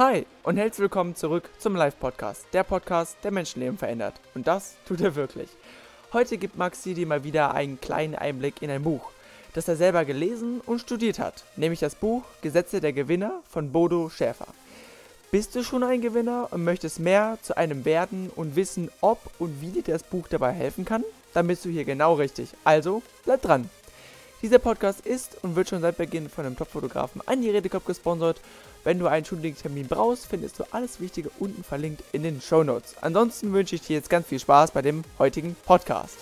Hi und herzlich willkommen zurück zum Live-Podcast, der Podcast, der Menschenleben verändert. Und das tut er wirklich. Heute gibt Maxi dir mal wieder einen kleinen Einblick in ein Buch, das er selber gelesen und studiert hat, nämlich das Buch Gesetze der Gewinner von Bodo Schäfer. Bist du schon ein Gewinner und möchtest mehr zu einem werden und wissen, ob und wie dir das Buch dabei helfen kann? Dann bist du hier genau richtig. Also, bleib dran. Dieser Podcast ist und wird schon seit Beginn von dem Top-Fotografen Andi Redekopf gesponsert wenn du einen Shooting-Termin brauchst, findest du alles Wichtige unten verlinkt in den Show Notes. Ansonsten wünsche ich dir jetzt ganz viel Spaß bei dem heutigen Podcast.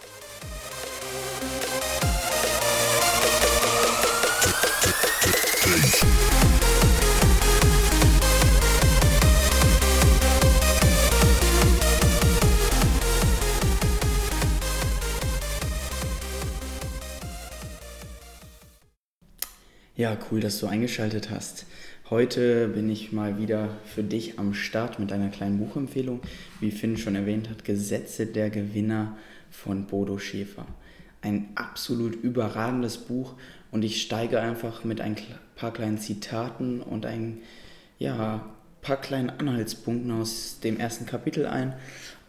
Ja, cool, dass du eingeschaltet hast. Heute bin ich mal wieder für dich am Start mit einer kleinen Buchempfehlung. Wie Finn schon erwähnt hat, Gesetze der Gewinner von Bodo Schäfer. Ein absolut überragendes Buch und ich steige einfach mit ein paar kleinen Zitaten und ein ja, paar kleinen Anhaltspunkten aus dem ersten Kapitel ein.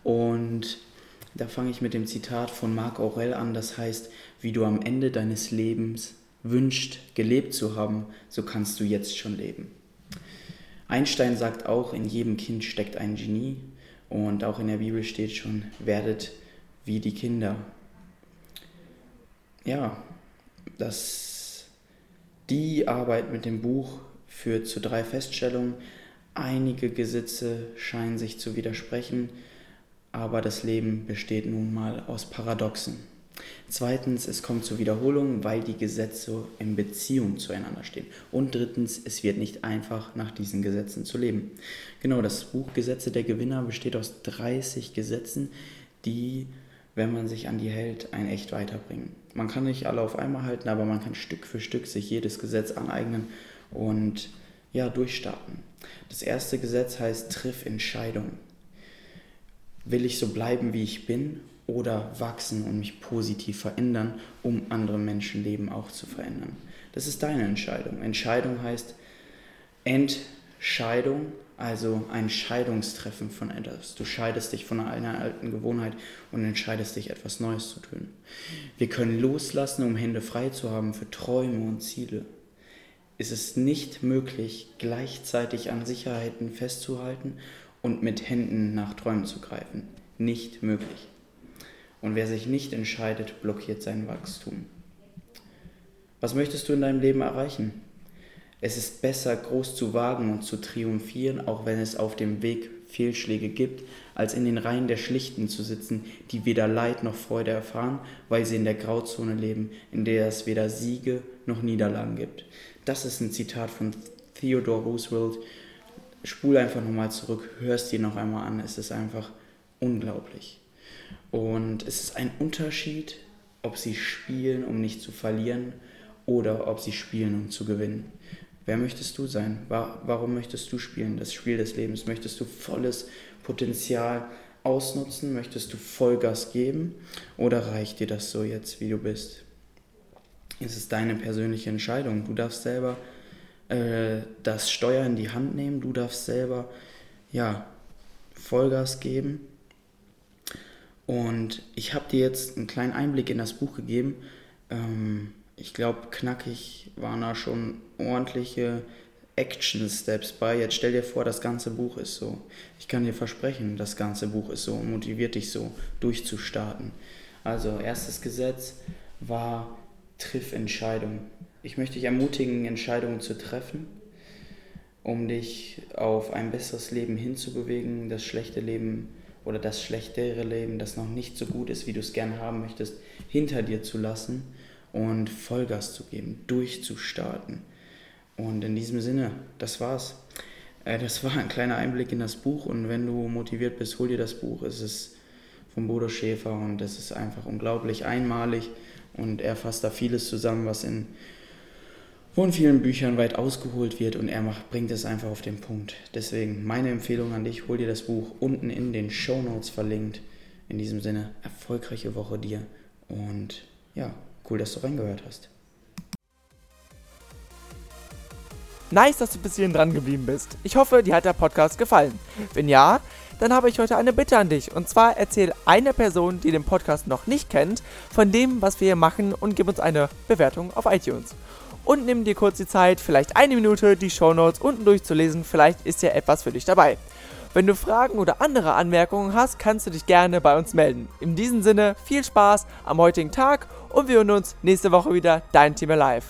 Und da fange ich mit dem Zitat von Marc Aurel an, das heißt, wie du am Ende deines Lebens wünscht, gelebt zu haben, so kannst du jetzt schon leben. Einstein sagt auch, in jedem Kind steckt ein Genie und auch in der Bibel steht schon, werdet wie die Kinder. Ja, das, die Arbeit mit dem Buch führt zu drei Feststellungen. Einige Gesetze scheinen sich zu widersprechen, aber das Leben besteht nun mal aus Paradoxen. Zweitens, es kommt zur Wiederholung, weil die Gesetze in Beziehung zueinander stehen. Und drittens, es wird nicht einfach, nach diesen Gesetzen zu leben. Genau, das Buch Gesetze der Gewinner besteht aus 30 Gesetzen, die, wenn man sich an die hält, einen echt weiterbringen. Man kann nicht alle auf einmal halten, aber man kann Stück für Stück sich jedes Gesetz aneignen und ja, durchstarten. Das erste Gesetz heißt Triff Entscheidung. Will ich so bleiben, wie ich bin oder wachsen und mich positiv verändern, um andere Menschenleben auch zu verändern. Das ist deine Entscheidung. Entscheidung heißt Entscheidung, also ein Scheidungstreffen von etwas. Du scheidest dich von einer alten Gewohnheit und entscheidest dich, etwas Neues zu tun. Wir können loslassen, um Hände frei zu haben für Träume und Ziele. Es ist nicht möglich, gleichzeitig an Sicherheiten festzuhalten und mit Händen nach Träumen zu greifen. Nicht möglich. Und wer sich nicht entscheidet, blockiert sein Wachstum. Was möchtest du in deinem Leben erreichen? Es ist besser, groß zu wagen und zu triumphieren, auch wenn es auf dem Weg Fehlschläge gibt, als in den Reihen der Schlichten zu sitzen, die weder Leid noch Freude erfahren, weil sie in der Grauzone leben, in der es weder Siege noch Niederlagen gibt. Das ist ein Zitat von Theodore Roosevelt. Spul einfach nochmal zurück, hörst dir noch einmal an, es ist einfach unglaublich. Und es ist ein Unterschied, ob sie spielen, um nicht zu verlieren, oder ob sie spielen, um zu gewinnen. Wer möchtest du sein? Warum möchtest du spielen? Das Spiel des Lebens. Möchtest du volles Potenzial ausnutzen? Möchtest du Vollgas geben? Oder reicht dir das so jetzt, wie du bist? Es ist deine persönliche Entscheidung. Du darfst selber äh, das Steuer in die Hand nehmen. Du darfst selber ja, Vollgas geben und ich habe dir jetzt einen kleinen Einblick in das Buch gegeben. Ähm, ich glaube, knackig waren da schon ordentliche Action-Steps bei. Jetzt stell dir vor, das ganze Buch ist so. Ich kann dir versprechen, das ganze Buch ist so und motiviert dich so, durchzustarten. Also, erstes Gesetz war Triff Entscheidungen. Ich möchte dich ermutigen, Entscheidungen zu treffen, um dich auf ein besseres Leben hinzubewegen, das schlechte Leben oder das schlechtere Leben, das noch nicht so gut ist, wie du es gerne haben möchtest, hinter dir zu lassen und Vollgas zu geben, durchzustarten. Und in diesem Sinne, das war's. Äh, das war ein kleiner Einblick in das Buch und wenn du motiviert bist, hol dir das Buch. Es ist von Bodo Schäfer und es ist einfach unglaublich einmalig und er fasst da vieles zusammen, was in von vielen Büchern weit ausgeholt wird und er macht, bringt es einfach auf den Punkt. Deswegen meine Empfehlung an dich, hol dir das Buch unten in den Show Notes verlinkt. In diesem Sinne, erfolgreiche Woche dir und ja, cool, dass du reingehört hast. Nice, dass du bis hierhin dran geblieben bist. Ich hoffe, dir hat der Podcast gefallen. Wenn ja, dann habe ich heute eine Bitte an dich. Und zwar erzähl einer Person, die den Podcast noch nicht kennt, von dem, was wir hier machen und gib uns eine Bewertung auf iTunes. Und nimm dir kurz die Zeit, vielleicht eine Minute, die Shownotes unten durchzulesen. Vielleicht ist ja etwas für dich dabei. Wenn du Fragen oder andere Anmerkungen hast, kannst du dich gerne bei uns melden. In diesem Sinne, viel Spaß am heutigen Tag und wir hören uns nächste Woche wieder. Dein Team Alive.